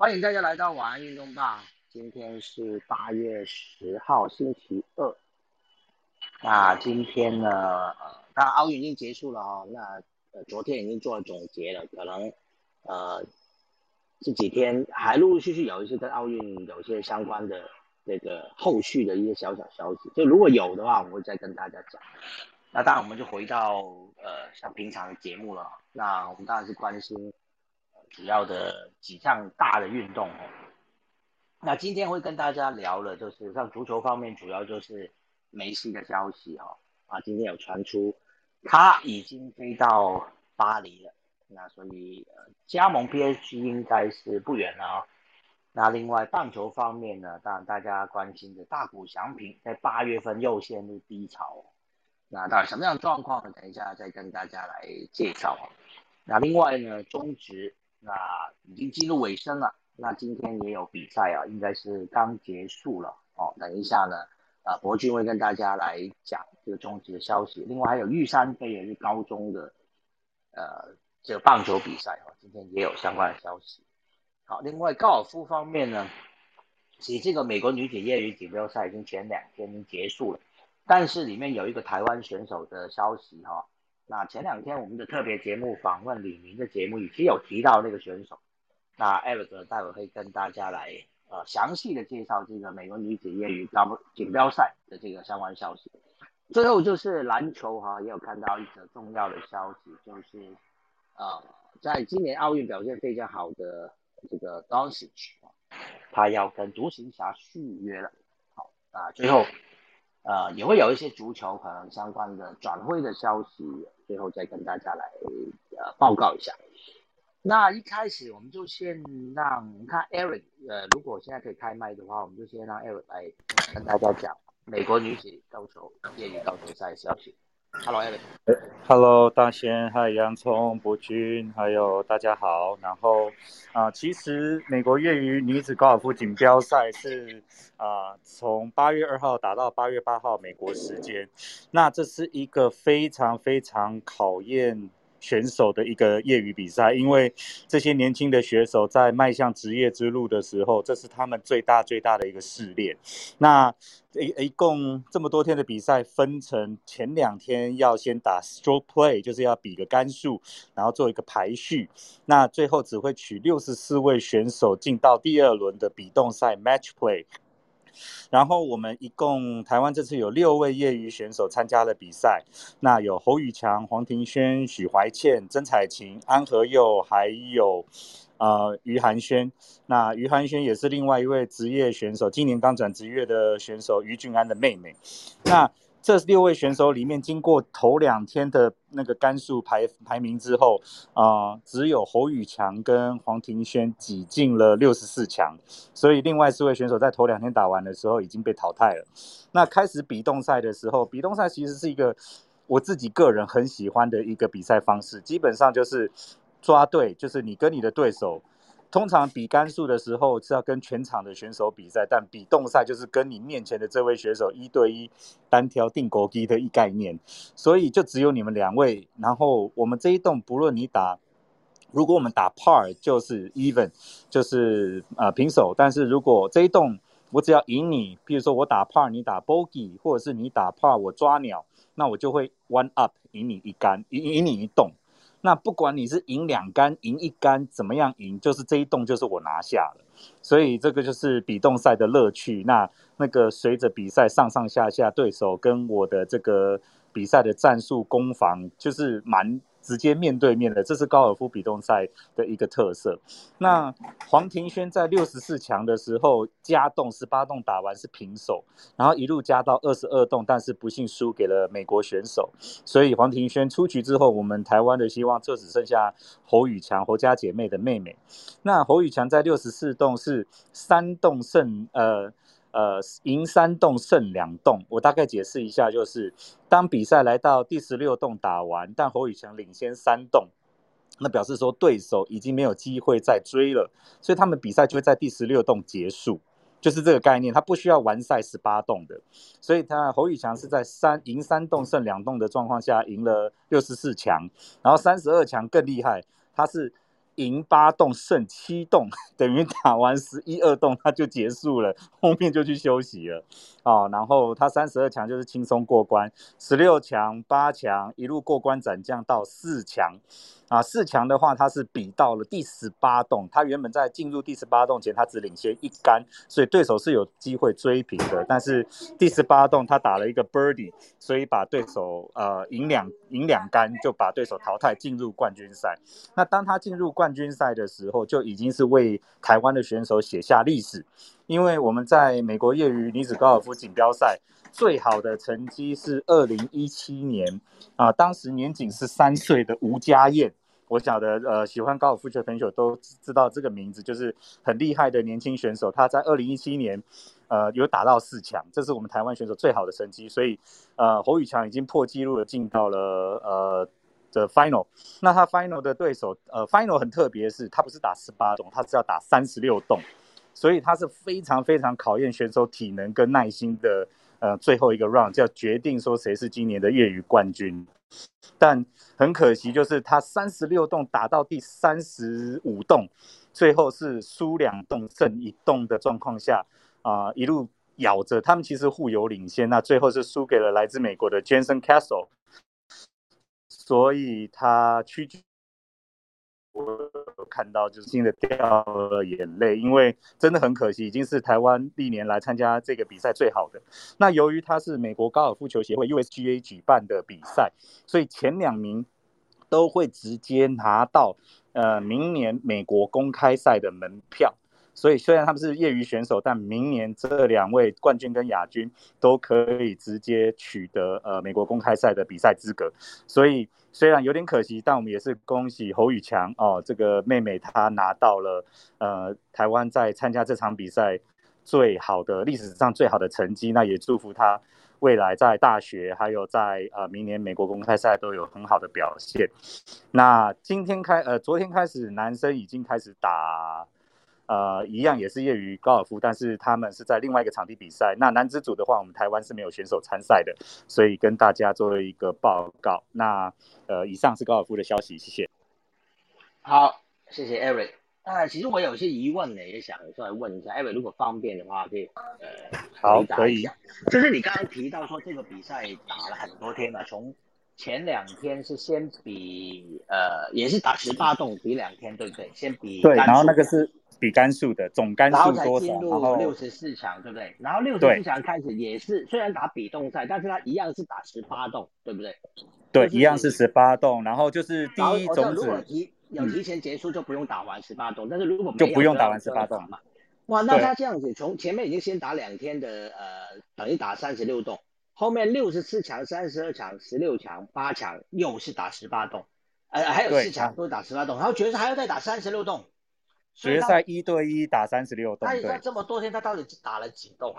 欢迎大家来到晚安运动吧。今天是八月十号，星期二。那今天呢，呃，当然奥运已经结束了哦。那呃，昨天已经做了总结了，可能呃这几天还陆陆续续有一些跟奥运有一些相关的这个后续的一些小小消息。就如果有的话，我会再跟大家讲。那当然，我们就回到呃像平常的节目了。那我们当然是关心。主要的几项大的运动哦，那今天会跟大家聊了，就是像足球方面，主要就是梅西的消息哈啊，今天有传出他已经飞到巴黎了，那所以加盟 PSG 应该是不远了啊。那另外棒球方面呢，当然大家关心的大谷翔平在八月份又陷入低潮，那到底什么样的状况呢？等一下再跟大家来介绍啊。那另外呢，中职。那已经进入尾声了，那今天也有比赛啊，应该是刚结束了哦。等一下呢，啊，博君会跟大家来讲这个终极的消息。另外还有玉山杯也是高中的，呃，这个棒球比赛哦，今天也有相关的消息。好，另外高尔夫方面呢，其实这个美国女子业余锦标赛已经前两天已经结束了，但是里面有一个台湾选手的消息哈。那前两天我们的特别节目访问李明的节目，已经有提到那个选手。那艾瑞克待会会跟大家来呃详细的介绍这个美国女子业余高锦标赛的这个相关消息。最后就是篮球哈，也有看到一则重要的消息，就是呃在今年奥运表现非常好的这个 d o n c i c 他要跟独行侠续约了。好啊，最后。呃，也会有一些足球可能相关的转会的消息，最后再跟大家来呃报告一下。那一开始我们就先让看 Eric，呃，如果现在可以开麦的话，我们就先让 Eric 来跟大家讲美国女子高球业余高球赛消息。Hello，Hello，大仙，还有洋葱、博君，还有大家好。然后啊，其实美国业余女子高尔夫锦标赛是啊，从八月二号打到八月八号美国时间。那这是一个非常非常考验。选手的一个业余比赛，因为这些年轻的选手在迈向职业之路的时候，这是他们最大最大的一个试炼。那一一共这么多天的比赛，分成前两天要先打 stroke play，就是要比个杆数，然后做一个排序。那最后只会取六十四位选手进到第二轮的比动赛 match play。然后我们一共台湾这次有六位业余选手参加了比赛，那有侯宇强、黄庭轩、许怀倩、曾彩琴、安和佑，还有呃于涵轩。那于涵轩也是另外一位职业选手，今年刚转职业的选手于俊安的妹妹。那这六位选手里面，经过头两天的那个杆数排排名之后，啊，只有侯宇强跟黄庭轩挤进了六十四强，所以另外四位选手在头两天打完的时候已经被淘汰了。那开始比动赛的时候，比动赛其实是一个我自己个人很喜欢的一个比赛方式，基本上就是抓对，就是你跟你的对手。通常比杆数的时候是要跟全场的选手比赛，但比动赛就是跟你面前的这位选手一对一单挑定国机的一概念，所以就只有你们两位。然后我们这一洞不论你打，如果我们打 par 就是 even，就是呃平手。但是如果这一洞我只要赢你，比如说我打 par 你打 bogey，或者是你打 par 我抓鸟，那我就会 one up 赢你一杆，赢赢你一洞。那不管你是赢两杆、赢一杆，怎么样赢，就是这一洞就是我拿下了，所以这个就是比动赛的乐趣。那那个随着比赛上上下下，对手跟我的这个比赛的战术攻防，就是蛮。直接面对面的，这是高尔夫比动赛的一个特色。那黄庭轩在六十四强的时候加洞十八洞打完是平手，然后一路加到二十二洞，但是不幸输给了美国选手。所以黄庭轩出局之后，我们台湾的希望就只剩下侯宇强侯家姐妹的妹妹。那侯宇强在六十四洞是三洞胜，呃。呃，赢三洞胜两洞，我大概解释一下，就是当比赛来到第十六洞打完，但侯宇强领先三洞，那表示说对手已经没有机会再追了，所以他们比赛就会在第十六洞结束，就是这个概念，他不需要完赛十八洞的，所以他侯宇强是在三赢三洞胜两洞的状况下赢了六十四强，然后三十二强更厉害，他是。赢八洞胜七洞，等于打完十一二洞他就结束了，后面就去休息了。哦，然后他三十二强就是轻松过关，十六强、八强一路过关斩将到四强。啊，四强的话，他是比到了第十八洞。他原本在进入第十八洞前，他只领先一杆，所以对手是有机会追平的。但是第十八洞他打了一个 birdie，所以把对手呃赢两赢两杆，就把对手淘汰进入冠军赛。那当他进入冠军赛的时候，就已经是为台湾的选手写下历史，因为我们在美国业余女子高尔夫锦标赛。最好的成绩是二零一七年啊，当时年仅十三岁的吴家燕，我晓得呃，喜欢高尔夫球的朋友都知道这个名字，就是很厉害的年轻选手。他在二零一七年呃有打到四强，这是我们台湾选手最好的成绩。所以呃，侯宇强已经破纪录了，进到了呃的 final。那他 final 的对手呃 final 很特别，是他不是打十八洞，他是要打三十六洞，所以他是非常非常考验选手体能跟耐心的。呃，最后一个 round 叫决定说谁是今年的业余冠军，但很可惜，就是他三十六洞打到第三十五洞，最后是输两洞胜一洞的状况下，啊，一路咬着，他们其实互有领先，那最后是输给了来自美国的 Jason Castle，所以他屈居。我看到就是真的掉了眼泪，因为真的很可惜，已经是台湾历年来参加这个比赛最好的。那由于它是美国高尔夫球协会 USGA 举办的比赛，所以前两名都会直接拿到呃明年美国公开赛的门票。所以虽然他们是业余选手，但明年这两位冠军跟亚军都可以直接取得呃美国公开赛的比赛资格。所以虽然有点可惜，但我们也是恭喜侯宇强哦，这个妹妹她拿到了呃台湾在参加这场比赛最好的历史上最好的成绩。那也祝福她未来在大学还有在呃明年美国公开赛都有很好的表现。那今天开呃昨天开始男生已经开始打。呃，一样也是业余高尔夫，但是他们是在另外一个场地比赛。那男子组的话，我们台湾是没有选手参赛的，所以跟大家做一个报告。那呃，以上是高尔夫的消息，谢谢。好，谢谢 Eric。那其实我有些疑问呢，也想出来问一下 Eric，如果方便的话，可以呃好可以。就是你刚刚提到说这个比赛打了很多天嘛，从前两天是先比呃，也是打十八洞，比两天对不对？先比对，然后那个是。比杆数的总杆数多少？然后六十四强，对不对？然后六十四强开始也是，虽然打比动赛，但是他一样是打十八洞，对不对？对，一样是十八洞。然后就是第一种子，如果提有提前结束就不用打完十八洞，但是如果就不用打完十八洞嘛。哇，那他这样子从前面已经先打两天的，呃，等于打三十六洞，后面六十四强、三十二强、十六强、八强又是打十八洞，呃，还有四强都打十八洞，然后决赛还要再打三十六洞。决赛一对一打三十六洞，他这么多天，他到底打了几洞？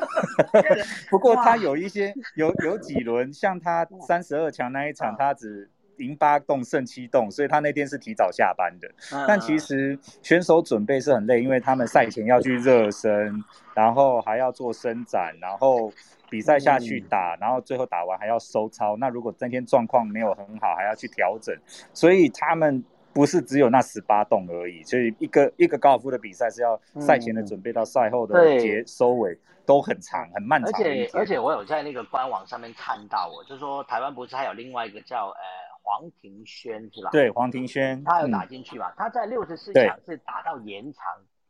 不过他有一些有有几轮，像他三十二强那一场，他只赢八洞胜七洞，所以他那天是提早下班的。但其实选手准备是很累，因为他们赛前要去热身，然后还要做伸展，然后比赛下去打，然后最后打完还要收操。那如果那天状况没有很好，还要去调整，所以他们。不是只有那十八洞而已，所以一个一个高尔夫的比赛是要赛前的准备到赛后的结收尾都很长很漫长。而且而且我有在那个官网上面看到，我就说台湾不是还有另外一个叫呃黄庭轩是吧？对，黄庭轩他有打进去嘛？他在六十四强是打到延长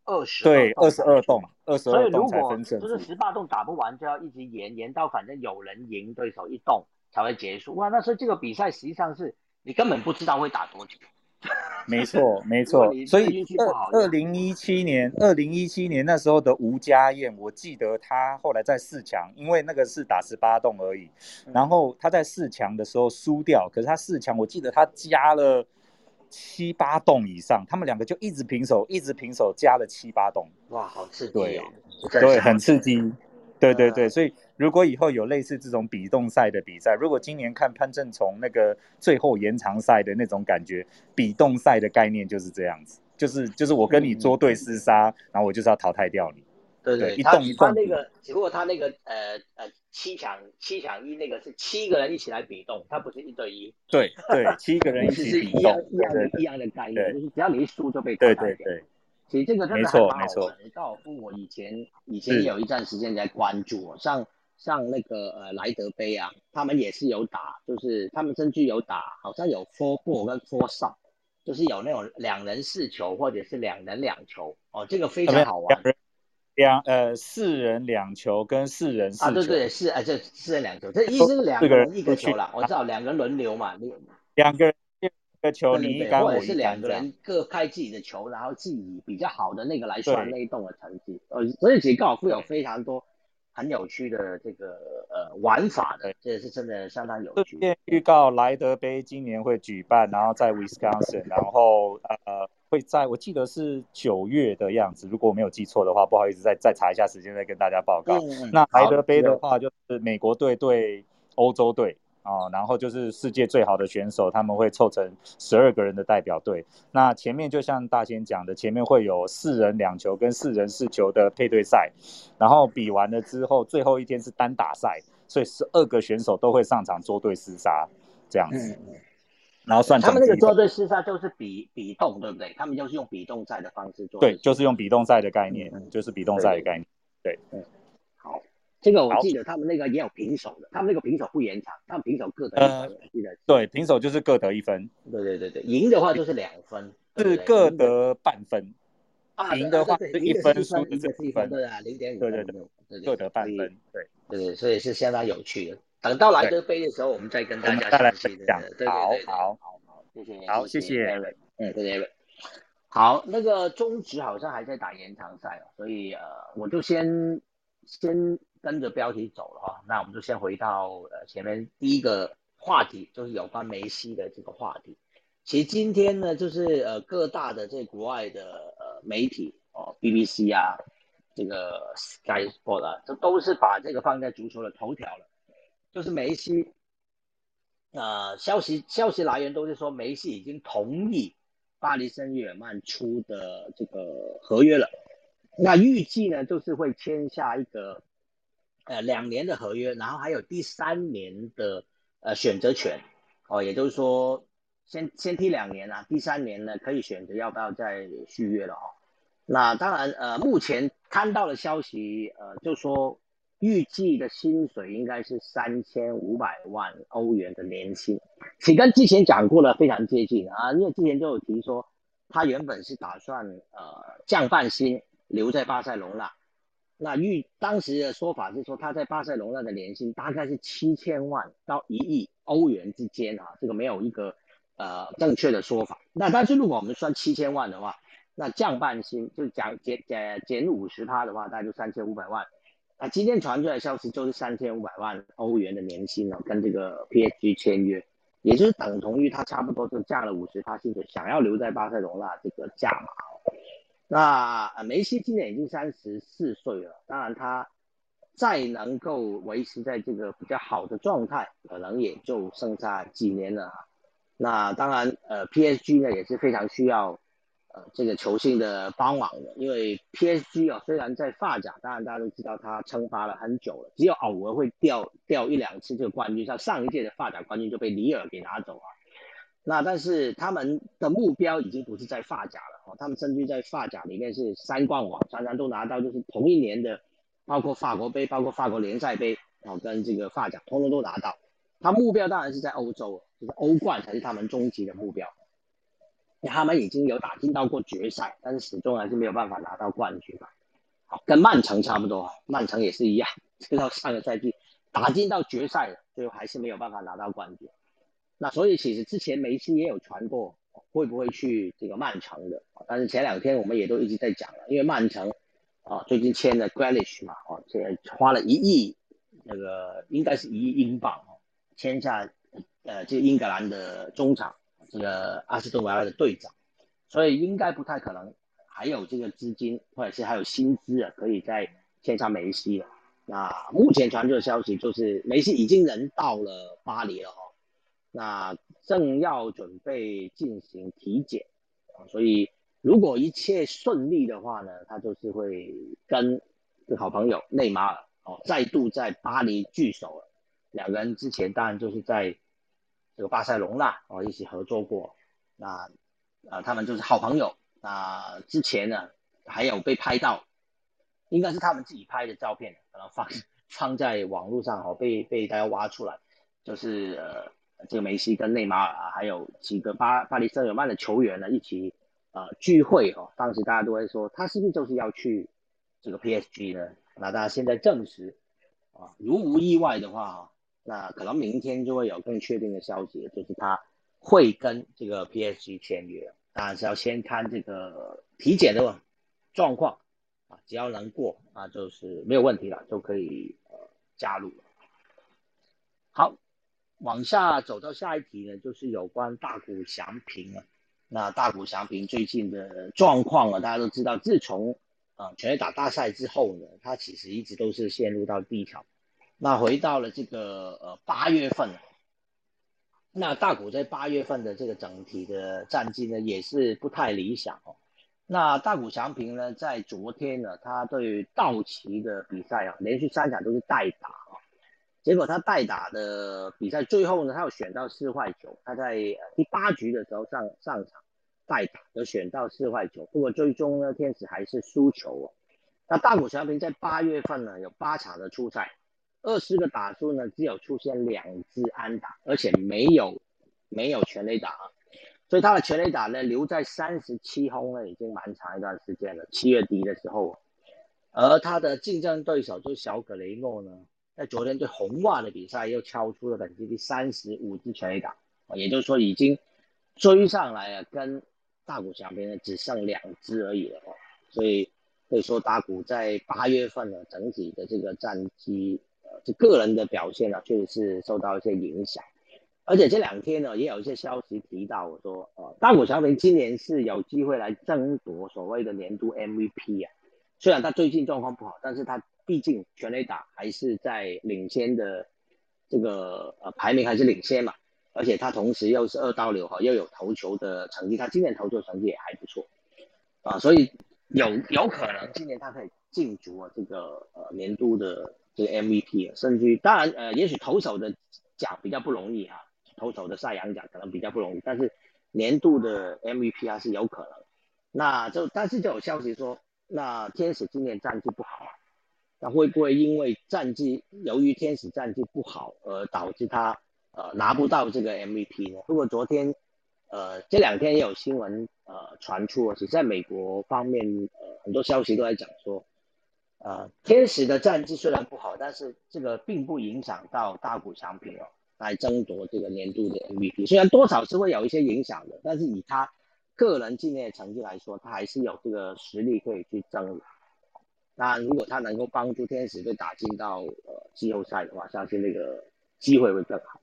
二十对二十二洞，二十二洞才分胜。就是十八洞打不完就要一直延延到反正有人赢对手一洞才会结束。哇，那所以这个比赛实际上是你根本不知道会打多久。没错，没错。所以二二零一七年，二零一七年那时候的吴家燕，我记得他后来在四强，因为那个是打十八洞而已。然后他在四强的时候输掉，可是他四强，我记得他加了七八洞以上，他们两个就一直平手，一直平手，加了七八洞。哇，好刺激哦！对，很刺激。对对对，所以如果以后有类似这种比动赛的比赛，如果今年看潘正从那个最后延长赛的那种感觉，比动赛的概念就是这样子，就是就是我跟你捉对厮杀，然后我就是要淘汰掉你。对对，一动一动。他那个只不过他那个呃呃七抢七抢一那个是七个人一起来比动，他不是一对一。对对，七个人一起比动，一样一样的一样的概念，就是只要你一输就被淘汰掉。对对对。其实这个真的还蛮好玩的。高尔夫我以前以前有一段时间在关注，像像那个呃莱德杯啊，他们也是有打，就是他们甚至有打，好像有 four ball 跟 four shot，就是有那种两人四球或者是两人两球哦，这个非常好玩。两呃四人两球跟四人四球。啊对对是啊这四人两球，这意思是两个人一个球啦，我知道两个人轮流嘛，两个人。个球你一杆我是两个人各开自己的球，然后自己比较好的那个来算那一栋的成绩。呃，所以其实高尔夫有非常多很有趣的这个呃玩法的，这也是真的相当有趣。预告莱德杯今年会举办，然后在 Wisconsin，然后呃会在我记得是九月的样子，如果我没有记错的话，不好意思再再查一下时间再跟大家报告。那莱德杯的话就是美国队对欧洲队。哦，然后就是世界最好的选手，他们会凑成十二个人的代表队。那前面就像大仙讲的，前面会有四人两球跟四人四球的配对赛，然后比完了之后，最后一天是单打赛，所以十二个选手都会上场捉对厮杀这样子。然后算他们那个捉对厮杀就是比比动，对不对？他们就是用比动赛的方式做。对，就是用比动赛的概念，就是比动赛的概念。对，嗯。这个我记得他们那个也有平手的，他们那个平手不延长，他们平手各得一分。记得对，平手就是各得一分。对对对对，赢的话就是两分，是各得半分。赢的话是一分，输的是一分，对啊，零点五对对对，各得半分。对对，所以是相当有趣的。等到莱德杯的时候，我们再跟大家详细讲。好好好，谢谢，好谢谢。嗯，谢谢。好，那个中职好像还在打延长赛哦，所以呃，我就先先。跟着标题走了哈，那我们就先回到呃前面第一个话题，就是有关梅西的这个话题。其实今天呢，就是呃各大的这国外的呃媒体哦，BBC 啊，这个 Sky Sport 啊，这都是把这个放在足球的头条了。就是梅西，呃消息消息来源都是说梅西已经同意巴黎圣日耳曼出的这个合约了。那预计呢，就是会签下一个。呃，两年的合约，然后还有第三年的呃选择权，哦，也就是说，先先踢两年啊，第三年呢可以选择要不要再续约了哈。那当然，呃，目前看到的消息，呃，就说预计的薪水应该是三千五百万欧元的年薪，其跟之前讲过的非常接近啊，因为之前就有提说，他原本是打算呃降半薪留在巴塞隆纳。那预当时的说法是说，他在巴塞罗那的年薪大概是七千万到一亿欧元之间啊，这个没有一个呃正确的说法。那但是如果我们算七千万的话，那降半薪就减减减减五十趴的话，大概就三千五百万。那今天传出来消息就是三千五百万欧元的年薪呢，跟这个 PSG 签约，也就是等同于他差不多就降了五十趴薪水，想要留在巴塞罗那这个价码。那梅西今年已经三十四岁了，当然他再能够维持在这个比较好的状态，可能也就剩下几年了。那当然，呃，PSG 呢也是非常需要呃这个球星的帮忙的，因为 PSG 啊虽然在发甲，当然大家都知道他称霸了很久了，只有偶尔会掉掉一两次这个冠军，像上一届的发甲冠军就被里尔给拿走啊。那但是他们的目标已经不是在发甲了哦，他们甚至在发甲里面是三冠王，常常都拿到，就是同一年的，包括法国杯，包括法国联赛杯，哦，跟这个发甲通通都拿到。他目标当然是在欧洲，就是欧冠才是他们终极的目标。他们已经有打进到过决赛，但是始终还是没有办法拿到冠军嘛。好，跟曼城差不多，曼城也是一样，直到上个赛季打进到决赛了，最后还是没有办法拿到冠军。那所以其实之前梅西也有传过会不会去这个曼城的，但是前两天我们也都一直在讲了，因为曼城啊最近签了 Grealish 嘛，哦，这花了一亿那个应该是一亿英镑哦，签下呃这个英格兰的中场这个阿斯顿维拉的队长，所以应该不太可能还有这个资金或者是还有薪资啊可以再签下梅西了。那目前传出的消息就是梅西已经人到了巴黎了哈。那正要准备进行体检，所以如果一切顺利的话呢，他就是会跟好朋友内马尔哦，再度在巴黎聚首了。两个人之前当然就是在这个巴塞隆纳哦一起合作过，那呃他们就是好朋友。那之前呢还有被拍到，应该是他们自己拍的照片，可能放放在网络上哦，被被大家挖出来，就是呃这个梅西跟内马尔啊，还有几个巴巴黎圣日耳曼的球员呢一起呃聚会哦。当时大家都会说他是不是就是要去这个 PSG 呢？那大家现在证实啊，如无意外的话啊。那可能明天就会有更确定的消息，就是他会跟这个 PSG 签约，当然是要先看这个体检的状况啊，只要能过啊，就是没有问题了，就可以呃加入了。好，往下走到下一题呢，就是有关大谷翔平了。那大谷翔平最近的状况啊，大家都知道，自从啊全垒打大赛之后呢，他其实一直都是陷入到低潮。那回到了这个呃八月份，那大股在八月份的这个整体的战绩呢也是不太理想哦。那大股翔平呢在昨天呢，他对道奇的比赛啊，连续三场都是代打，结果他代打的比赛最后呢，他有选到四坏球，他在第八局的时候上上场代打，有选到四坏球，不过最终呢天使还是输球哦。那大谷翔平在八月份呢有八场的出赛。二十个打数呢，只有出现两支安打，而且没有没有全垒打，所以他的全垒打呢留在三十七轰呢，已经蛮长一段时间了。七月底的时候，而他的竞争对手就是小格雷诺呢，在昨天对红袜的比赛又敲出了本季第三十五支全垒打，也就是说已经追上来了，跟大谷翔平呢只剩两支而已了哦。所以可以说大谷在八月份呢整体的这个战绩。呃这个人的表现呢，确实是受到一些影响，而且这两天呢，也有一些消息提到说，呃，大谷翔平今年是有机会来争夺所谓的年度 MVP 啊。虽然他最近状况不好，但是他毕竟全垒打还是在领先的这个呃排名还是领先嘛，而且他同时又是二刀流哈，又有投球的成绩，他今年投球成绩也还不错啊，所以有有可能今年他可以进足啊这个呃年度的。这个 MVP 啊甚至于当然，呃，也许投手的奖比较不容易啊，投手的赛扬奖可能比较不容易，但是年度的 MVP 啊是有可能。那就但是就有消息说，那天使今年战绩不好，那会不会因为战绩由于天使战绩不好而导致他呃拿不到这个 MVP 呢？如果昨天呃这两天也有新闻呃传出，其实在美国方面呃很多消息都在讲说。呃，天使的战绩虽然不好，但是这个并不影响到大谷翔平哦，来争夺这个年度的 MVP。虽然多少是会有一些影响的，但是以他个人今年的成绩来说，他还是有这个实力可以去争。那如果他能够帮助天使队打进到呃季后赛的话，相信那个机会会更好。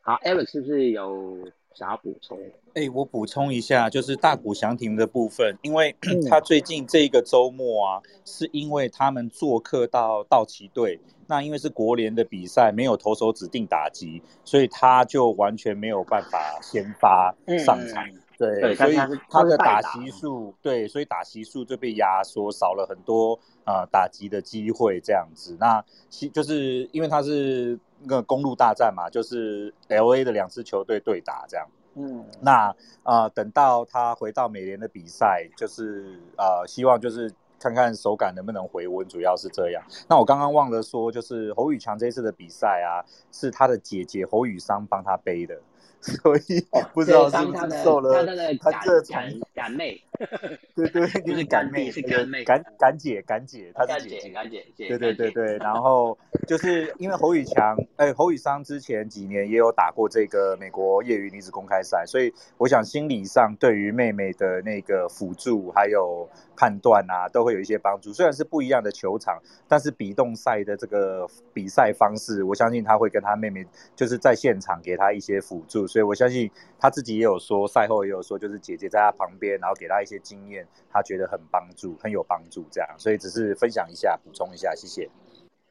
好，Alex 是不是有？想要补充，哎，我补充一下，就是大谷翔平的部分，因为 他最近这个周末啊，是因为他们做客到道奇队，那因为是国联的比赛，没有投手指定打击，所以他就完全没有办法先发上场，对，所以他的打席数，对，所以打席数就被压缩，少了很多啊打击的机会，这样子，那其就是因为他是。那个公路大战嘛，就是 L A 的两支球队对打这样。嗯，那啊，等到他回到美联的比赛，就是啊，希望就是看看手感能不能回温，主要是这样。那我刚刚忘了说，就是侯宇强这次的比赛啊，是他的姐姐侯宇桑帮他背的。所以不知道是不是受了他这感感妹，对对，就是感妹，是感妹，感感姐，感姐，她是姐姐，感姐，对对对对。然后就是因为侯宇强，哎，侯宇商之前几年也有打过这个美国业余女子公开赛，所以我想心理上对于妹妹的那个辅助还有判断啊，都会有一些帮助。虽然是不一样的球场，但是比动赛的这个比赛方式，我相信他会跟他妹妹就是在现场给他一些辅助。所以我相信他自己也有说，赛后也有说，就是姐姐在他旁边，然后给他一些经验，他觉得很帮助，很有帮助这样。所以只是分享一下，补充一下，谢谢。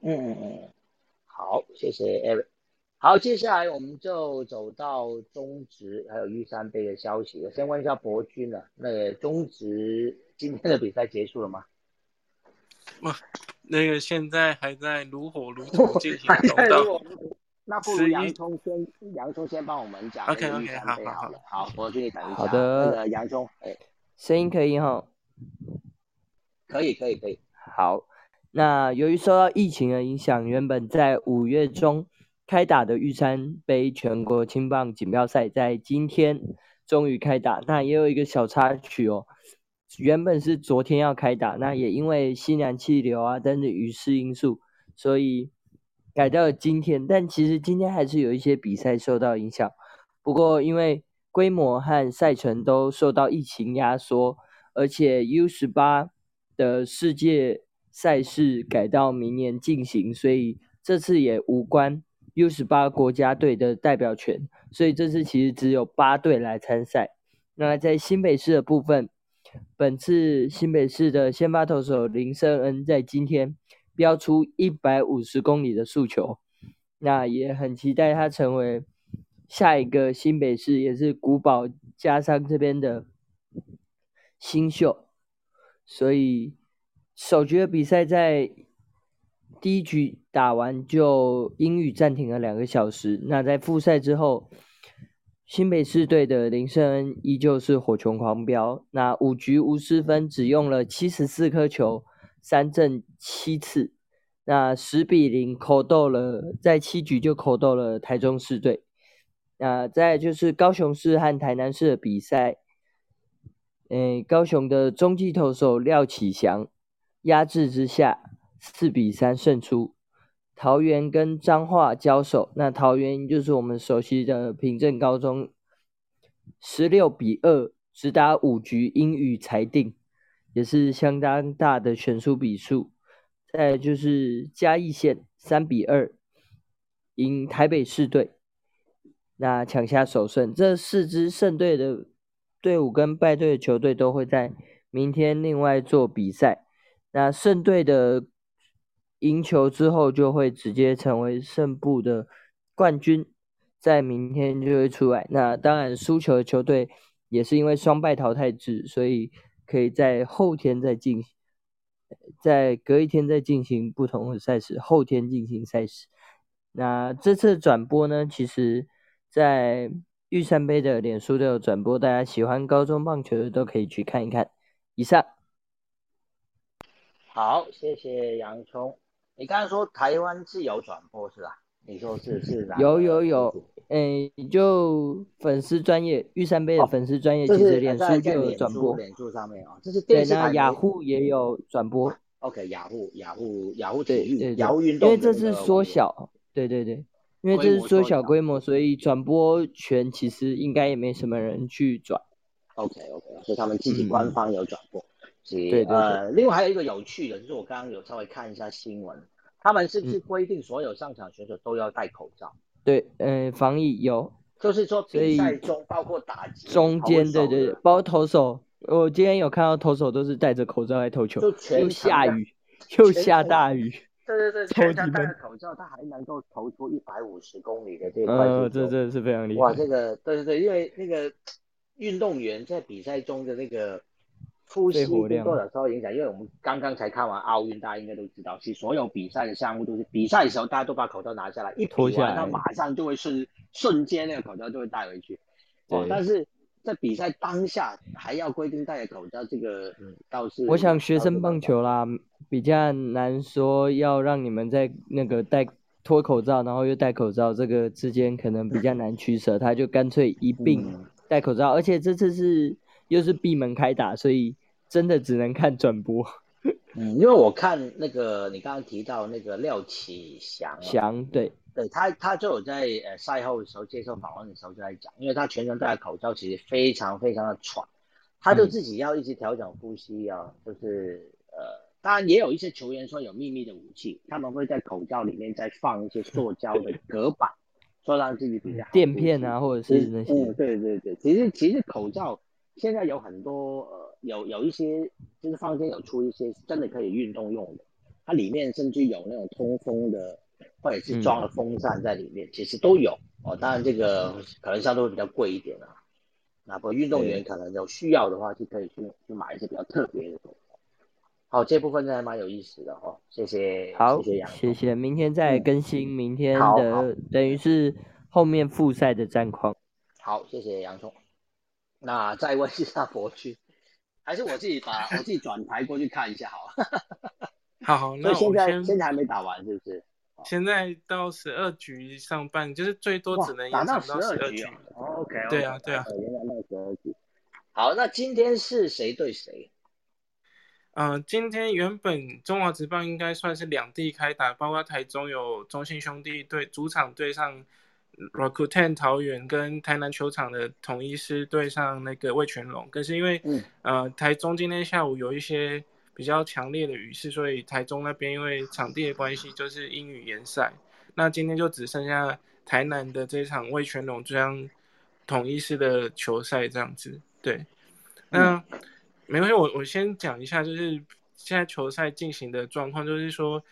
嗯嗯嗯，好，谢谢 Eric。好，接下来我们就走到中职还有玉山杯的消息。先问一下博君啊，那个中职今天的比赛结束了吗？那个现在还在如火 如荼进行中的。那不如洋葱先，洋葱先帮我们讲。OK OK，好好好，好，我去等一下。好的。那个洋葱，哎，声音可以哈？可以可以可以。好，那由于受到疫情的影响，原本在五月中开打的玉山杯全国青棒锦标赛，在今天终于开打。那也有一个小插曲哦，原本是昨天要开打，那也因为西南气流啊等等雨势因素，所以。改到了今天，但其实今天还是有一些比赛受到影响。不过因为规模和赛程都受到疫情压缩，而且 U 十八的世界赛事改到明年进行，所以这次也无关 U 十八国家队的代表权。所以这次其实只有八队来参赛。那在新北市的部分，本次新北市的先发投手林胜恩在今天。标出一百五十公里的速球，那也很期待他成为下一个新北市，也是古堡加商这边的新秀。所以首局的比赛在第一局打完就英语暂停了两个小时。那在复赛之后，新北市队的林胜恩依旧是火球狂飙，那五局无失分，只用了七十四颗球。三振七次，那十比零口斗了，在七局就口斗了台中市队。那再就是高雄市和台南市的比赛，诶，高雄的中继投手廖启祥压制之下，四比三胜出。桃园跟彰化交手，那桃园就是我们熟悉的平镇高中，十六比二直打五局，英语裁定。也是相当大的悬殊比数，再就是嘉义县三比二赢台北市队，那抢下首胜。这四支胜队的队伍跟败队的球队都会在明天另外做比赛。那胜队的赢球之后，就会直接成为胜部的冠军，在明天就会出来。那当然输球的球队也是因为双败淘汰制，所以。可以在后天再进行，在隔一天再进行不同的赛事，后天进行赛事。那这次转播呢，其实在玉山杯的脸书都有转播，大家喜欢高中棒球的都可以去看一看。以上。好，谢谢洋葱。你刚才说台湾是有转播是吧？你说是是哪？有有有。诶，就粉丝专业玉山杯的粉丝专业，其实脸书就有转播。脸书上面啊，这是对，那雅虎也有转播。OK，雅虎雅虎雅虎体育，雅虎运动。因为这是缩小，对对对，因为这是缩小规模，所以转播权其实应该也没什么人去转。OK OK，所以他们自己官方有转播。对对对。呃，另外还有一个有趣的，就是我刚刚有稍微看一下新闻，他们是不是规定所有上场选手都要戴口罩？对，呃，防疫有，就是说比赛中包括打击中间，对对对，包括投手，我今天有看到投手都是戴着口罩来投球，又下雨，又下大雨，对对对，全程戴着口罩，他还能够投出一百五十公里的这个这真的是非常厉害。哇，这个，对对对，因为那个运动员在比赛中的那个。呼吸多少受影响？因为我们刚刚才看完奥运，大家应该都知道，其实所有比赛的项目都是比赛的时候，大家都把口罩拿下来，一脱下来，他马上就会瞬瞬间那个口罩就会戴回去。哦，但是在比赛当下还要规定戴口罩，这个倒是我想学生棒球啦，比较难说要让你们在那个戴脱口罩，然后又戴口罩，这个之间可能比较难取舍，他就干脆一并戴口罩，而且这次是又是闭门开打，所以。真的只能看转播，嗯，因为我看那个你刚刚提到那个廖启祥，祥对，对他他就有在呃赛后的时候接受访问的时候就在讲，因为他全程戴口罩，其实非常非常的喘，他就自己要一直调整呼吸啊，就是呃，当然也有一些球员说有秘密的武器，他们会在口罩里面再放一些塑胶的隔板，说让自己比较垫片啊，或者是那些，嗯，对对对，其实其实口罩现在有很多呃。有有一些就是坊间有出一些真的可以运动用的，它里面甚至有那种通风的，或者是装了风扇在里面，其实都有哦。当然这个可能相对会比较贵一点啊。那不过运动员可能有需要的话，就可以去去买一些比较特别的东西。好，这部分真的蛮有意思的哦，谢谢，好，谢谢杨，谢谢，明天再嗯更新明天的，等于是后面复赛的战况。好，谢谢洋葱。那再问一下博君，还是我自己把 我自己转台过去看一下好了。好 好，那以现在现在还没打完是不是？现在到十二局上半，就是最多只能，打到延长到十二局，OK，对啊对啊延长到十二局。好，那今天是谁对谁？呃，今天原本中华职棒应该算是两地开打，包括台中有中信兄弟对主场对上 Rakuten 桃园，跟台南球场的统一师对上那个魏全龙。可是因为嗯呃台中今天下午有一些比较强烈的雨势，所以台中那边因为场地的关系就是阴雨延赛。那今天就只剩下台南的这场魏全龙这样统一师的球赛这样子。对，那。没关系，我我先讲一下，就是现在球赛进行的状况，就是说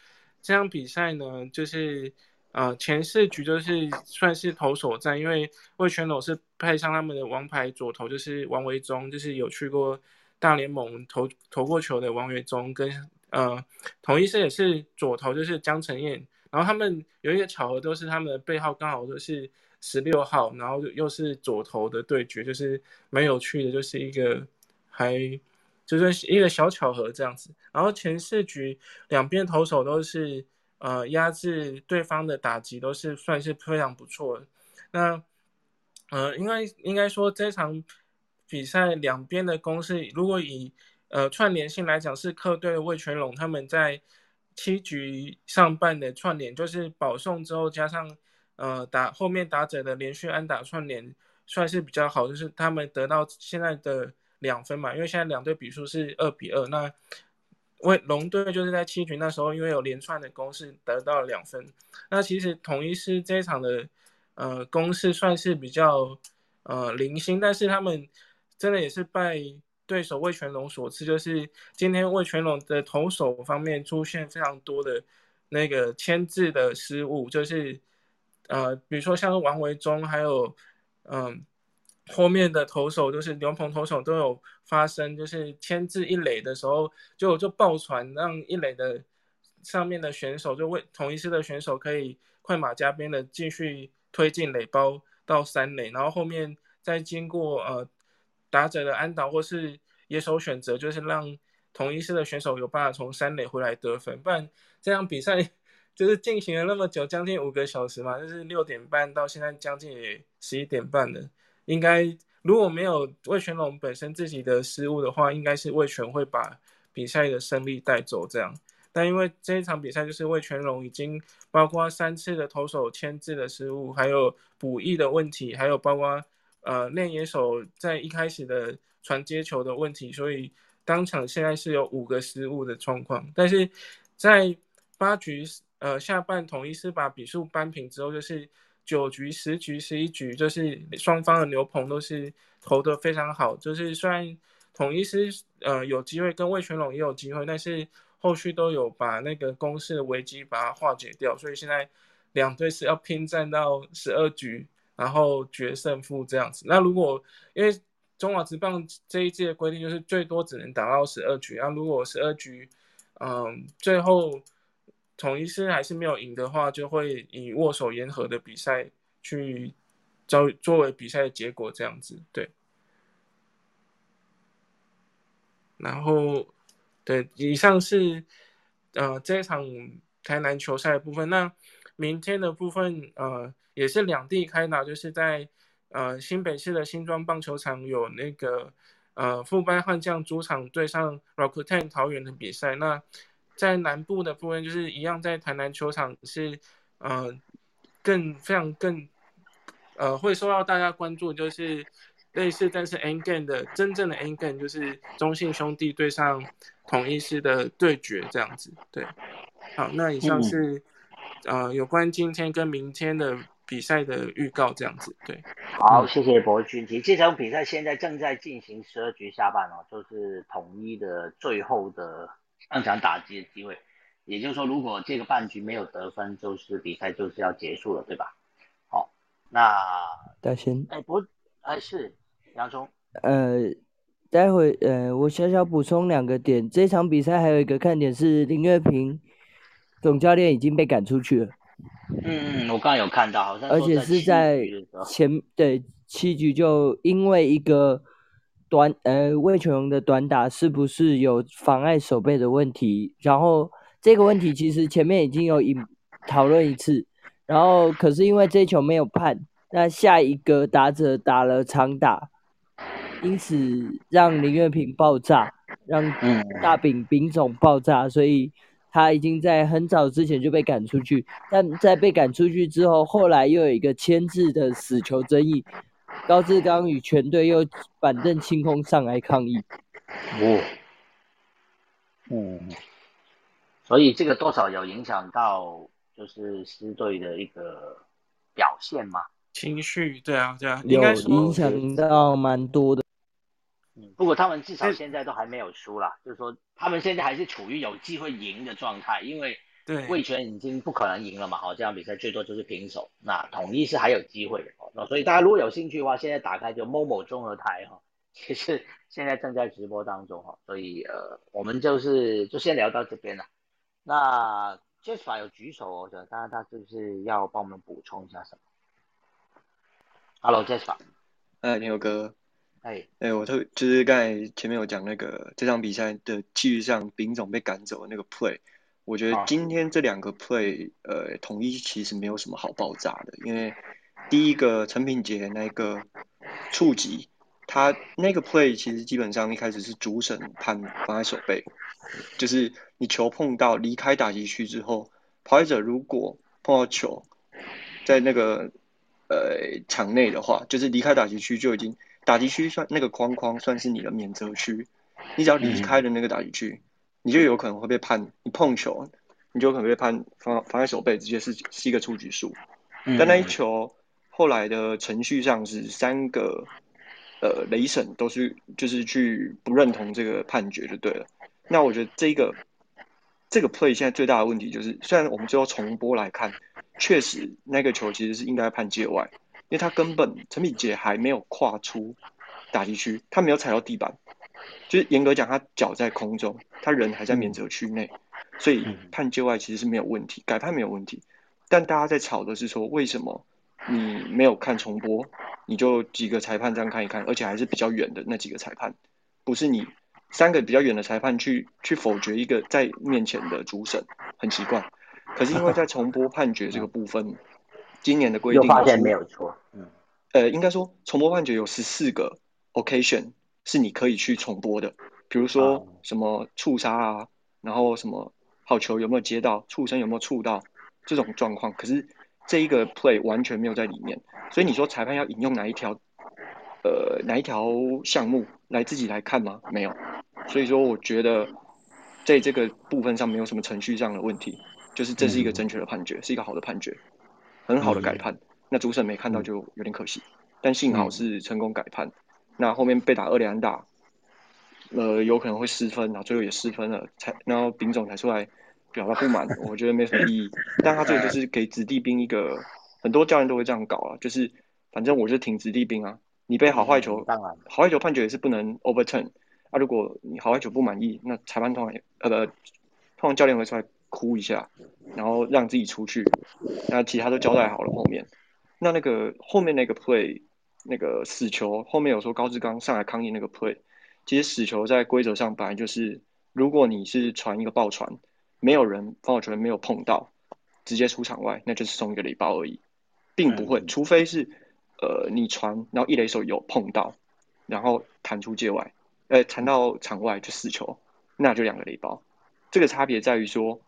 这场比赛呢，就是呃前四局就是算是投手战，因为魏全龙是派上他们的王牌左投，就是王维忠，就是有去过大联盟投投过球的王维忠，跟呃同一师也是左投，就是江承彦，然后他们有一个巧合，都是他们的背号刚好都是十六号，然后又是左投的对决，就是蛮有趣的，就是一个还。就是一个小巧合这样子，然后前四局两边投手都是呃压制对方的打击，都是算是非常不错的。那呃，应该应该说这场比赛两边的攻势，如果以呃串联性来讲，是客队的魏全龙他们在七局上半的串联，就是保送之后加上呃打后面打者的连续安打串联，算是比较好，就是他们得到现在的。两分嘛，因为现在两队比数是二比二。那为龙队就是在七局那时候，因为有连串的攻势得到了两分。那其实统一师这一场的呃攻势算是比较呃零星，但是他们真的也是拜对手魏全龙所赐，就是今天魏全龙的投手方面出现非常多的那个牵制的失误，就是呃比如说像王维忠还有嗯。后面的投手就是牛棚投手都有发生，就是牵制一垒的时候，就就爆传，让一垒的上面的选手就为同一师的选手可以快马加鞭的继续推进垒包到三垒，然后后面再经过呃打者的安导或是野手选择，就是让同一师的选手有办法从三垒回来得分。不然这场比赛 就是进行了那么久，将近五个小时嘛，就是六点半到现在将近也十一点半了。应该如果没有魏全龙本身自己的失误的话，应该是魏全会把比赛的胜利带走这样。但因为这一场比赛就是魏全龙已经包括三次的投手牵制的失误，还有补役的问题，还有包括呃练野手在一开始的传接球的问题，所以当场现在是有五个失误的状况。但是在八局呃下半统一是把比数扳平之后，就是。九局、十局、十一局，就是双方的牛棚都是投的非常好。就是虽然统一是呃有机会跟魏全龙也有机会，但是后续都有把那个攻势的危机把它化解掉。所以现在两队是要拼战到十二局，然后决胜负这样子。那如果因为中华职棒这一届的规定就是最多只能打到十二局，那如果十二局，嗯，最后。统一师还是没有赢的话，就会以握手言和的比赛去作作为比赛的结果这样子，对。然后，对，以上是呃这场台南球赛的部分。那明天的部分，呃，也是两地开打，就是在呃新北市的新庄棒球场有那个呃副班悍将主场对上 Rock Ten 桃园的比赛。那在南部的部分，就是一样，在台南球场是，呃，更非常更，呃，会受到大家关注，就是类似但是 N game 的真正的 N game，就是中信兄弟对上统一师的对决这样子。对，好，那以上是、嗯、呃有关今天跟明天的比赛的预告这样子。对，好，谢谢博君。其实这场比赛现在正在进行十二局下半哦，就是统一的最后的。上场打击的机会，也就是说，如果这个半局没有得分，就是比赛就是要结束了，对吧？好，那大仙，哎不，哎是洋葱，呃，待会呃，我小小补充两个点。这场比赛还有一个看点是林月平总教练已经被赶出去了。嗯嗯，我刚刚有看到，好像而且是在前对七局就因为一个短呃魏全龙的短打是不是有妨碍守备的问题？然后这个问题其实前面已经有引讨论一次，然后可是因为这球没有判，那下一个打者打了长打，因此让林月平爆炸，让大饼丙总爆炸，所以。他已经在很早之前就被赶出去，但在被赶出去之后，后来又有一个牵制的死球争议，高志刚与全队又板凳清空上来抗议。哦，嗯，所以这个多少有影响到就是狮队的一个表现嘛？情绪，对啊，对啊，有影响到蛮多的。不过他们至少现在都还没有输啦，就是说他们现在还是处于有机会赢的状态，因为魏权已经不可能赢了嘛，好，这场比赛最多就是平手，那统一是还有机会的哦，所以大家如果有兴趣的话，现在打开就某某综合台哈，其实现在正在直播当中哈，所以呃我们就是就先聊到这边了。那 Jasper 有举手，我想看看他是不是要帮我们补充一下什么？Hello Jasper，哎，牛哥。哎，哎，我特就是刚才前面有讲那个这场比赛的气势上，丙总被赶走的那个 play，我觉得今天这两个 play，呃，统一其实没有什么好爆炸的，因为第一个陈品杰那个触及，他那个 play 其实基本上一开始是主审判放在手背，就是你球碰到离开打击区之后，跑者如果碰到球在那个呃场内的话，就是离开打击区就已经。打击区算那个框框算是你的免责区，你只要离开了那个打击区，你就有可能会被判。你碰球，你就可能被判防防在手背，直接是是一个出局数。但那一球后来的程序上是三个呃雷审都是就是去不认同这个判决就对了。那我觉得这个这个 play 现在最大的问题就是，虽然我们最后重播来看，确实那个球其实是应该判界外。因为他根本陈敏杰还没有跨出打击区，他没有踩到地板，就是严格讲，他脚在空中，他人还在免责区内，所以判界外其实是没有问题，改判没有问题。但大家在吵的是说，为什么你没有看重播，你就几个裁判这样看一看，而且还是比较远的那几个裁判，不是你三个比较远的裁判去去否决一个在面前的主审，很奇怪。可是因为在重播判决这个部分。今年的规定，发现没有错，嗯，呃，应该说重播判决有十四个 occasion 是你可以去重播的，比如说什么触杀啊，然后什么好球有没有接到，触身有没有触到这种状况，可是这一个 play 完全没有在里面，所以你说裁判要引用哪一条，呃，哪一条项目来自己来看吗？没有，所以说我觉得在这个部分上没有什么程序上的问题，就是这是一个正确的判决，是一个好的判决。很好的改判，那主审没看到就有点可惜，但幸好是成功改判。那后面被打二连打，呃，有可能会失分，然后最后也失分了，才然后丙总才出来表达不满，我觉得没什么意义。但他这个就是给子弟兵一个，很多教练都会这样搞啊，就是反正我就挺子弟兵啊，你被好坏球，当然好坏球判决也是不能 overturn 啊，如果你好坏球不满意，那裁判通常呃不，通常教练会出来。哭一下，然后让自己出去，那其他都交代好了。后面，那那个后面那个 play，那个死球后面有说高志刚上来抗议那个 play，其实死球在规则上本来就是，如果你是传一个爆传，没有人防守球员没有碰到，直接出场外，那就是送一个礼包而已，并不会，除非是呃你传，然后一垒手有碰到，然后弹出界外，呃弹到场外就死球，那就两个礼包。这个差别在于说。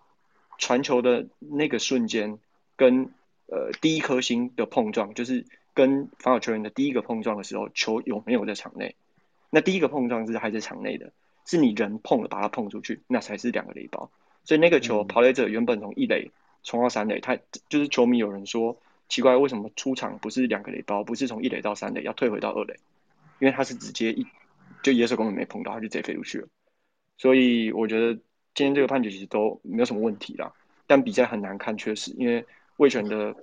传球的那个瞬间，跟呃第一颗星的碰撞，就是跟防守球员的第一个碰撞的时候，球有没有在场内？那第一个碰撞是还在场内的，是你人碰了把它碰出去，那才是两个雷包。所以那个球跑垒者原本从一垒冲到三垒，他就是球迷有人说奇怪，为什么出场不是两个雷包，不是从一垒到三垒，要退回到二垒？因为他是直接一就野手根本没碰到，他就直接飞出去了。所以我觉得。今天这个判决其实都没有什么问题啦，但比赛很难看，确实，因为魏权的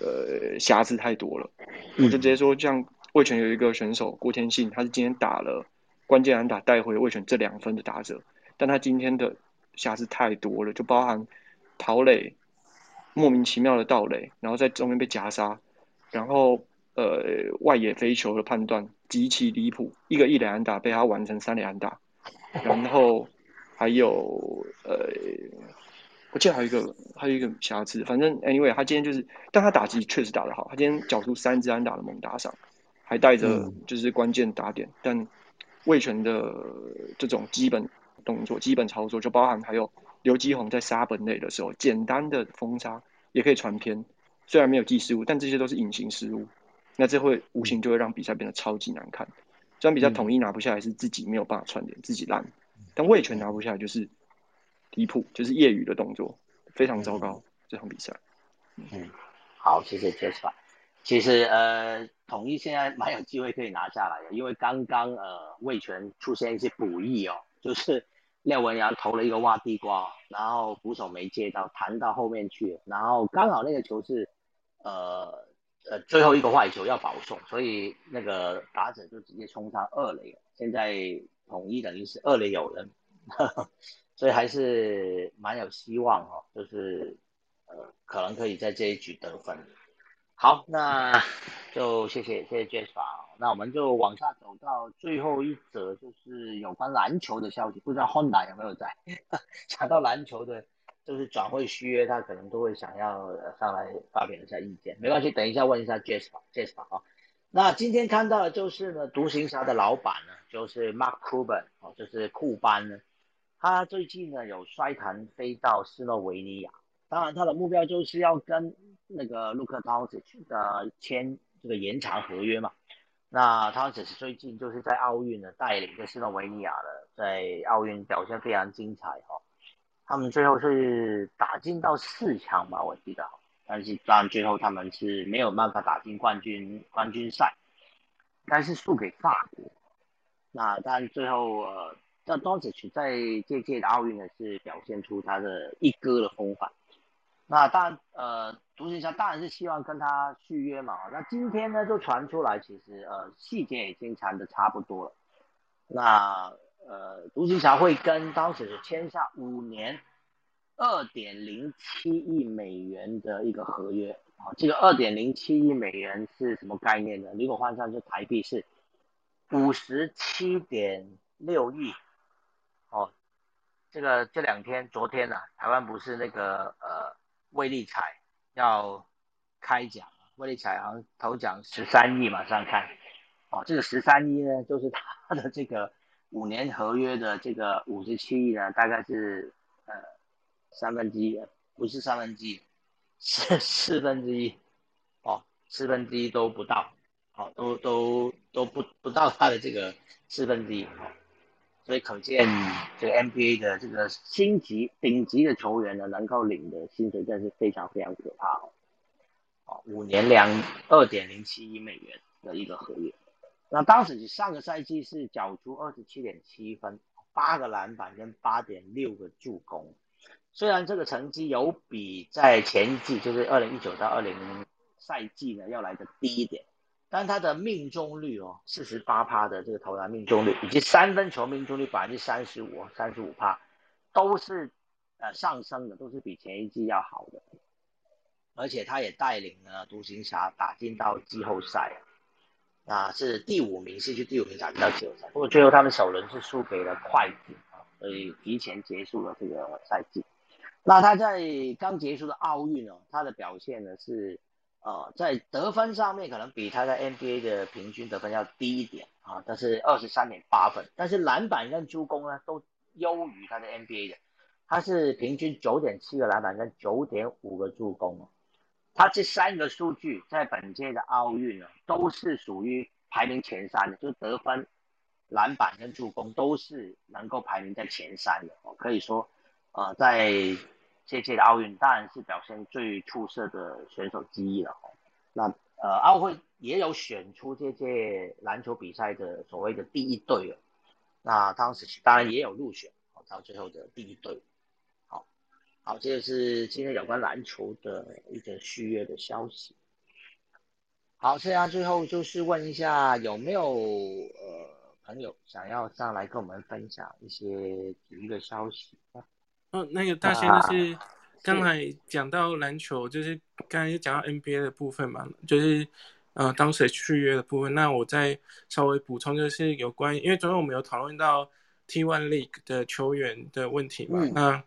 呃瑕疵太多了。我就直接说，像魏权有一个选手郭天信，他是今天打了关键安打带回魏权这两分的打者，但他今天的瑕疵太多了，就包含跑垒莫名其妙的盗垒，然后在中间被夹杀，然后呃外野飞球的判断极其离谱，一个一垒安打被他完成三垒安打，然后还有呃。我记得还有一个，还有一个瑕疵。反正 anyway，他今天就是，但他打击确实打得好。他今天缴出三支安打的猛打赏，还带着就是关键打点。但魏权的这种基本动作、基本操作，就包含还有刘基宏在杀本垒的时候，简单的封杀也可以传偏，虽然没有记失误，但这些都是隐形失误。那这会无形就会让比赛变得超级难看。这场比赛统一拿不下来是自己没有办法串联，自己烂。但魏权拿不下来就是。离谱，就是业余的动作，非常糟糕。这场比赛，嗯，好，谢谢 Jasper。其实呃，统一现在蛮有机会可以拿下来的，因为刚刚呃魏权出现一些补益哦，就是廖文阳投了一个挖地瓜，然后捕手没接到，弹到后面去，然后刚好那个球是呃呃最后一个坏球要保送，所以那个打者就直接冲上二垒了。现在统一等于是二垒有人。所以还是蛮有希望哦，就是呃，可能可以在这一局得分。好，那 就谢谢谢谢 Jasper，那我们就往下走到最后一则，就是有关篮球的消息。不知道 Honda 有没有在？讲到篮球的，就是转会续约，他可能都会想要上来发表一下意见。没关系，等一下问一下 Jasper Jasper 啊。那今天看到的就是呢，独行侠的老板呢，就是 Mark Cuban 哦，就是库班呢。他最近呢有摔弹飞到斯洛维尼亚，当然他的目标就是要跟那个卢克汤子的签这个延长合约嘛。那汤子是最近就是在奥运呢带领着斯洛维尼亚的在奥运表现非常精彩哈。他们最后是打进到四强吧，我记得，但是当然最后他们是没有办法打进冠军冠军赛，但是输给法国。那但最后呃。那庄子曲在这届的奥运呢，是表现出他的一哥的风范。那当然，呃，独行侠当然是希望跟他续约嘛。那今天呢，就传出来，其实呃，细节已经谈的差不多了。那呃，独行侠会跟当时是签下五年二点零七亿美元的一个合约啊。这个二点零七亿美元是什么概念呢？如果换算成台币是五十七点六亿。哦，这个这两天，昨天呢，台湾不是那个呃，魏立彩要开奖，魏立彩好像头奖十三亿嘛，上看，哦，这个十三亿呢，就是他 的这个五年合约的这个五十七亿呢，大概是呃三分之一，不是三分之一，是四分之一，哦，四分之一都不到，哦，都都都不不到他的这个四分之一，所以可见，这个 NBA 的这个星级顶级的球员呢，能够领的薪水真是非常非常可怕哦。哦，五年两二点零七亿美元的一个合约。那当时上个赛季是缴出二十七点七分，八个篮板跟八点六个助攻。虽然这个成绩有比在前一季，就是二零一九到二零赛季呢要来的低一点。但他的命中率哦，四十八趴的这个投篮命中率，以及三分球命中率百分之三十五、三十五趴，都是呃上升的，都是比前一季要好的。而且他也带领了独行侠打进到季后赛，啊是第五名，是去第五名打进到季后赛。不过最后他们首轮是输给了快艇啊，所以提前结束了这个赛季。那他在刚结束的奥运哦，他的表现呢是。啊，在得分上面可能比他在 NBA 的平均得分要低一点啊，但是二十三点八分，但是篮板跟助攻呢都优于他的 NBA 的，他是平均九点七个篮板跟九点五个助攻，他这三个数据在本届的奥运呢都是属于排名前三的，就得分、篮板跟助攻都是能够排名在前三的哦，可以说啊在。这届的奥运当然是表现最出色的选手之一了哦。那呃，奥会也有选出这届篮球比赛的所谓的第一队哦。那当时当然也有入选，到最后的第一队。好，好，这就是今天有关篮球的一个续约的消息。好，剩下最后就是问一下有没有呃。朋友想要上来跟我们分享一些体育的消息。哦，那个大仙就是刚才讲到篮球，就是刚才讲到 NBA 的部分嘛，就是呃当时续约的部分。那我再稍微补充，就是有关，因为昨天我们有讨论到 T1 League 的球员的问题嘛，那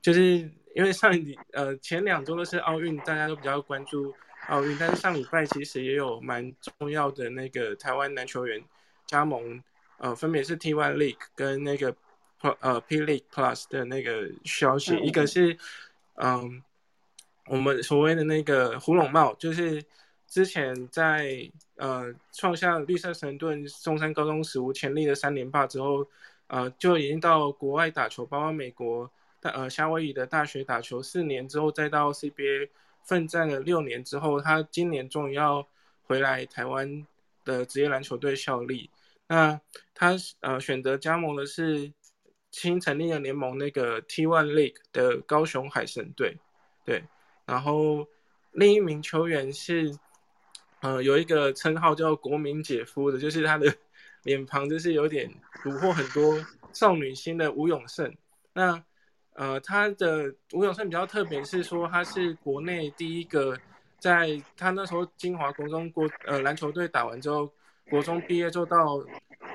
就是因为上呃前两周都是奥运，大家都比较关注奥运，但是上礼拜其实也有蛮重要的那个台湾男球员加盟，呃，分别是 T1 League 跟那个。呃，P League Plus 的那个消息，一个是，嗯，我们所谓的那个胡龙茂，就是之前在呃创下绿色神盾中山高中史无前例的三连霸之后，呃，就已经到国外打球，包括美国大呃夏威夷的大学打球四年之后，再到 CBA 奋战了六年之后，他今年终于要回来台湾的职业篮球队效力。那他呃选择加盟的是。新成立的联盟那个 T1 League 的高雄海神队，对，然后另一名球员是，呃，有一个称号叫“国民姐夫”的，就是他的脸庞就是有点虏获很多少女心的吴永胜。那，呃，他的吴永胜比较特别，是说他是国内第一个在他那时候金华国中国呃篮球队打完之后，国中毕业就到。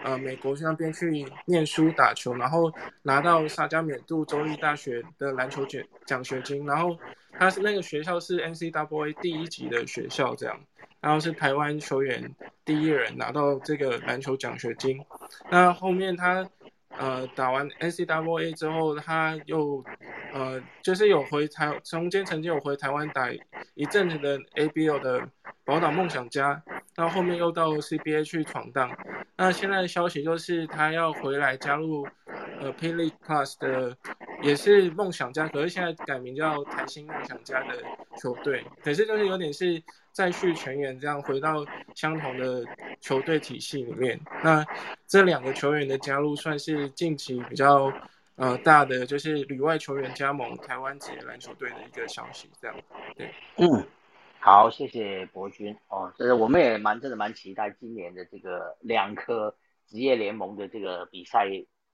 呃，美国去那边去念书打球，然后拿到沙加缅度州立大学的篮球奖奖学金，然后他是那个学校是 N C W A 第一级的学校，这样，然后是台湾球员第一人拿到这个篮球奖学金。那后面他呃打完 NCAA 之后，他又呃就是有回台中间曾经有回台湾打一阵子的 ABL 的宝岛梦想家。到后面又到 CBA 去闯荡，那现在的消息就是他要回来加入呃 P League Plus 的，也是梦想家，可是现在改名叫台新梦想家的球队，可是就是有点是再续前缘，这样回到相同的球队体系里面。那这两个球员的加入算是近期比较呃大的，就是旅外球员加盟台湾职业篮球队的一个消息，这样对，嗯。好，谢谢博君哦。就是我们也蛮真的蛮期待今年的这个两颗职业联盟的这个比赛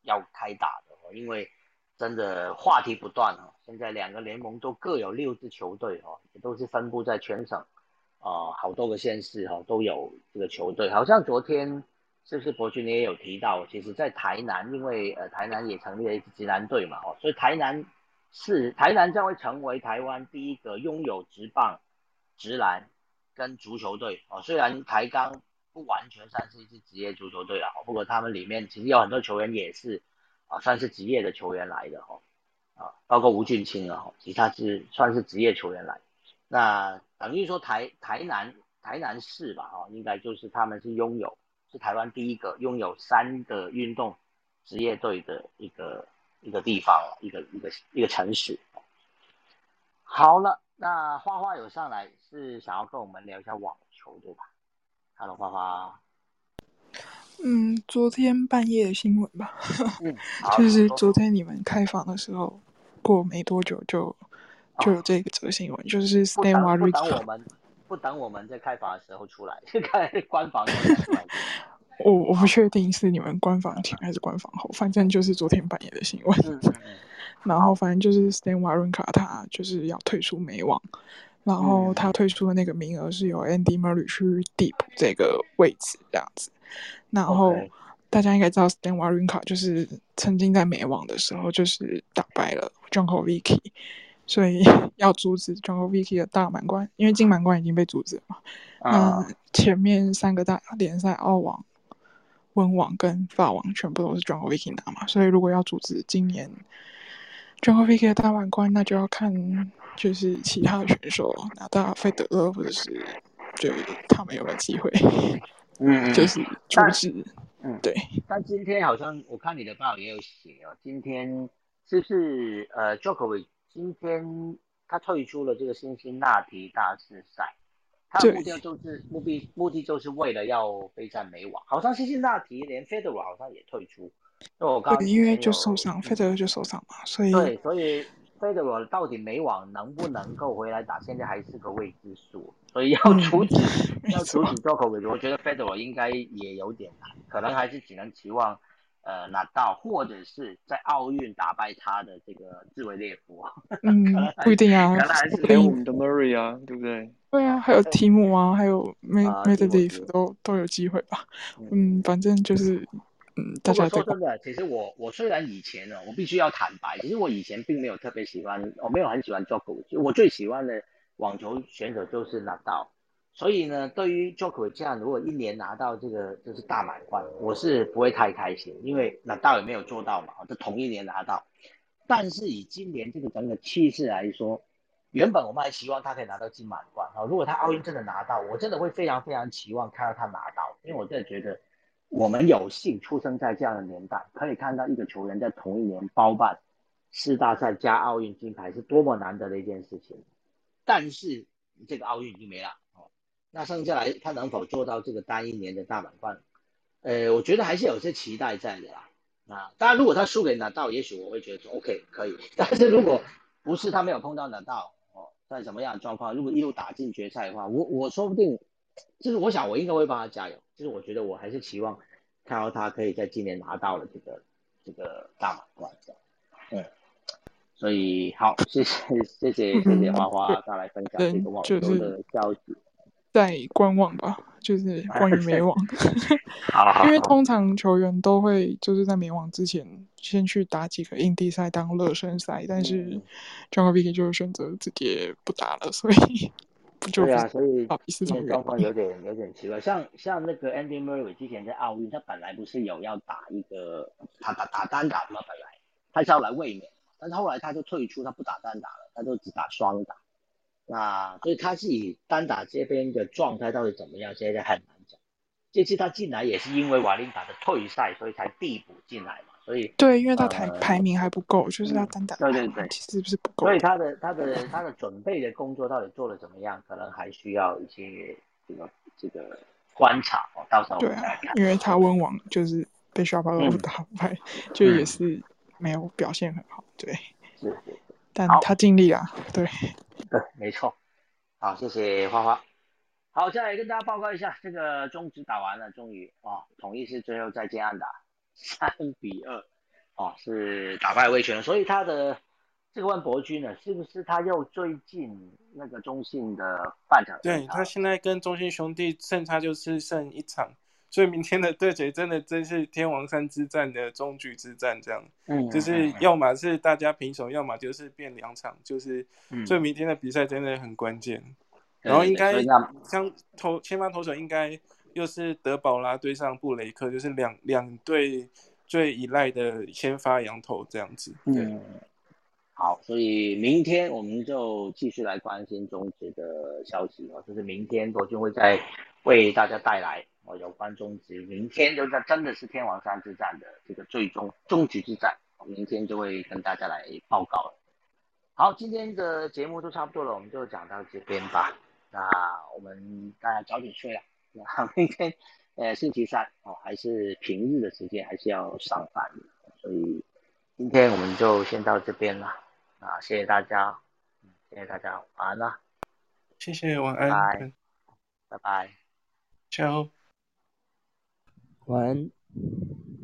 要开打的哦，因为真的话题不断哦。现在两个联盟都各有六支球队哦，也都是分布在全省啊，好多个县市哈都有这个球队。好像昨天是不是博君你也有提到，其实在台南，因为呃台南也成立了一支职篮队嘛哦，所以台南是台南将会成为台湾第一个拥有直棒。直篮跟足球队哦，虽然台钢不完全算是一支职业足球队了，不过他们里面其实有很多球员也是啊，算是职业的球员来的哈啊，包括吴俊清啊，其他是算是职业球员来。那等于说台台南台南市吧哈，应该就是他们是拥有是台湾第一个拥有三个运动职业队的一个一个地方，一个一个一个城市。好了。那花花有上来是想要跟我们聊一下网球对吧？Hello，花花。嗯，昨天半夜的新闻吧。嗯，就是昨天你们开房的时候，过没多久就就有这个则新闻，就是 Stan w a r i 不等我们，不等我们在开房的时候出来，开官方出来。我我不确定是你们官方前还是官方后，反正就是昨天半夜的新闻。然后反正就是 Stan Wawrinka 他就是要退出美网，然后他退出的那个名额是由 Andy Murray 去递补这个位置这样子。然后大家应该知道 Stan Wawrinka 就是曾经在美网的时候就是打败了 j o h k o 所以 要阻止 j o h n k o Vicky 的大满贯，因为金满贯已经被阻止了嘛。啊。前面三个大联赛澳网、温网跟法网全部都是 j o h n k o Vicky 拿嘛，所以如果要阻止今年。最后 PK 大满贯，那就要看就是其他的选手拿到费德勒，或者是就他们有没有机会，嗯，就是阻止，嗯，对。但今天好像我看你的报也有写哦，今天是不是呃 j o k o v i c 今天他退出了这个辛辛那提大师赛，他的目标就是目的目的就是为了要备战美网，好像辛辛那提连费德勒好像也退出。那我刚，因为就受伤，费德勒就受伤嘛，所以对，所以费德勒到底美网能不能够回来打，现在还是个未知数，所以要阻止，要阻止 o v i c 我觉得费德勒应该也有点难。可能还是只能期望呃拿到，或者是在奥运打败他的这个自维列夫。嗯，不一定啊，可能还是还有我们的 Murray 啊，对不对？对啊，还有提姆啊，还有 Med 啊提姆 Medvedev 都都有机会吧。嗯，反正就是嗯，大家在说真的，其实我我虽然以前呢，我必须要坦白，其实我以前并没有特别喜欢，我没有很喜欢 Djokovic，我最喜欢的网球选手就是纳豆。所以呢，对于 Djokovic 这样，如果一年拿到这个就是大满贯，我是不会太开心，因为纳豆也没有做到嘛，就同一年拿到。但是以今年这个整个气势来说，原本我们还希望他可以拿到金满贯啊。如果他奥运真的拿到，我真的会非常非常期望看到他拿到，因为我真的觉得我们有幸出生在这样的年代，可以看到一个球员在同一年包办四大赛加奥运金牌，是多么难得的一件事情。但是这个奥运已经没了，那剩下来他能否做到这个单一年的大满贯？呃，我觉得还是有些期待在的啦。啊，当然，如果他输给纳道，也许我会觉得说 OK 可以。但是如果不是他没有碰到纳道哦，在什么样的状况，如果一路打进决赛的话，我我说不定，就是我想我应该会帮他加油。就是我觉得我还是期望看到他可以在今年拿到了这个这个大满贯这样。嗯，所以好，谢谢谢谢谢谢花花 带来分享这个网球的消息。在观望吧，就是关于美网，因为通常球员都会就是在美网之前先去打几个硬地赛当热身赛，但是嗯 John k o v i c 就选择直接不打了，所以 不就对啊，所以好比是今种状况有。点有点奇怪，像像那个 Andy Murray 之前在奥运，他本来不是有要打一个他打打单打嘛，本来他是要来卫冕，但是后来他就退出，他不打单打了，他就只打双打。那所以他自己单打这边的状态到底怎么样，现在很难讲。这次他进来也是因为瓦林达的退赛，所以才递补进来嘛，所以对，因为他排呃排名还不够，就是他嗯单打对对对其实是不够所以。他的他的他的准备的工作到底做的怎么样，可能还需要一些这个这个观察哦，到时候我对因为他温网就是被 o v 嗯打败，就也嗯是没有表现很好。对，是是，好但他尽力了。对，没错。好，谢谢花花。好，再来跟大家报告一下，这个中职打完了，终于哦，统一是最后再见安打，三比二，哦，是打败魏权，所以他的这个万博君呢，是不是他又最近那个中信的半场对他现在跟中信兄弟胜差就是剩一场，所以明天的对决真的真是天王山之战的终局之战，这样嗯，就是嗯要么是大家平手，要么就是变两场，就是嗯所以明天的比赛真的很关键。对然后应该像投先发投手应该又是德保拉对上布雷克，就是两两队最依赖的先发羊头这样子。对，嗯，好，所以明天我们就继续来关心中职的消息哦，就是明天罗俊会再为大家带来哦有关中职，明天就在真的是天王山之战的这个最终终局之战，哦明天就会跟大家来报告了。好，今天的节目就差不多了，我们就讲到这边吧。那我们大家早点睡了，那明天呃星期三哦，还是平日的时间还是要上班的，所以今天我们就先到这边了。啊，谢谢大家，嗯谢谢大家，晚安啦，谢谢，晚拜安，拜拜。ciao。晚安。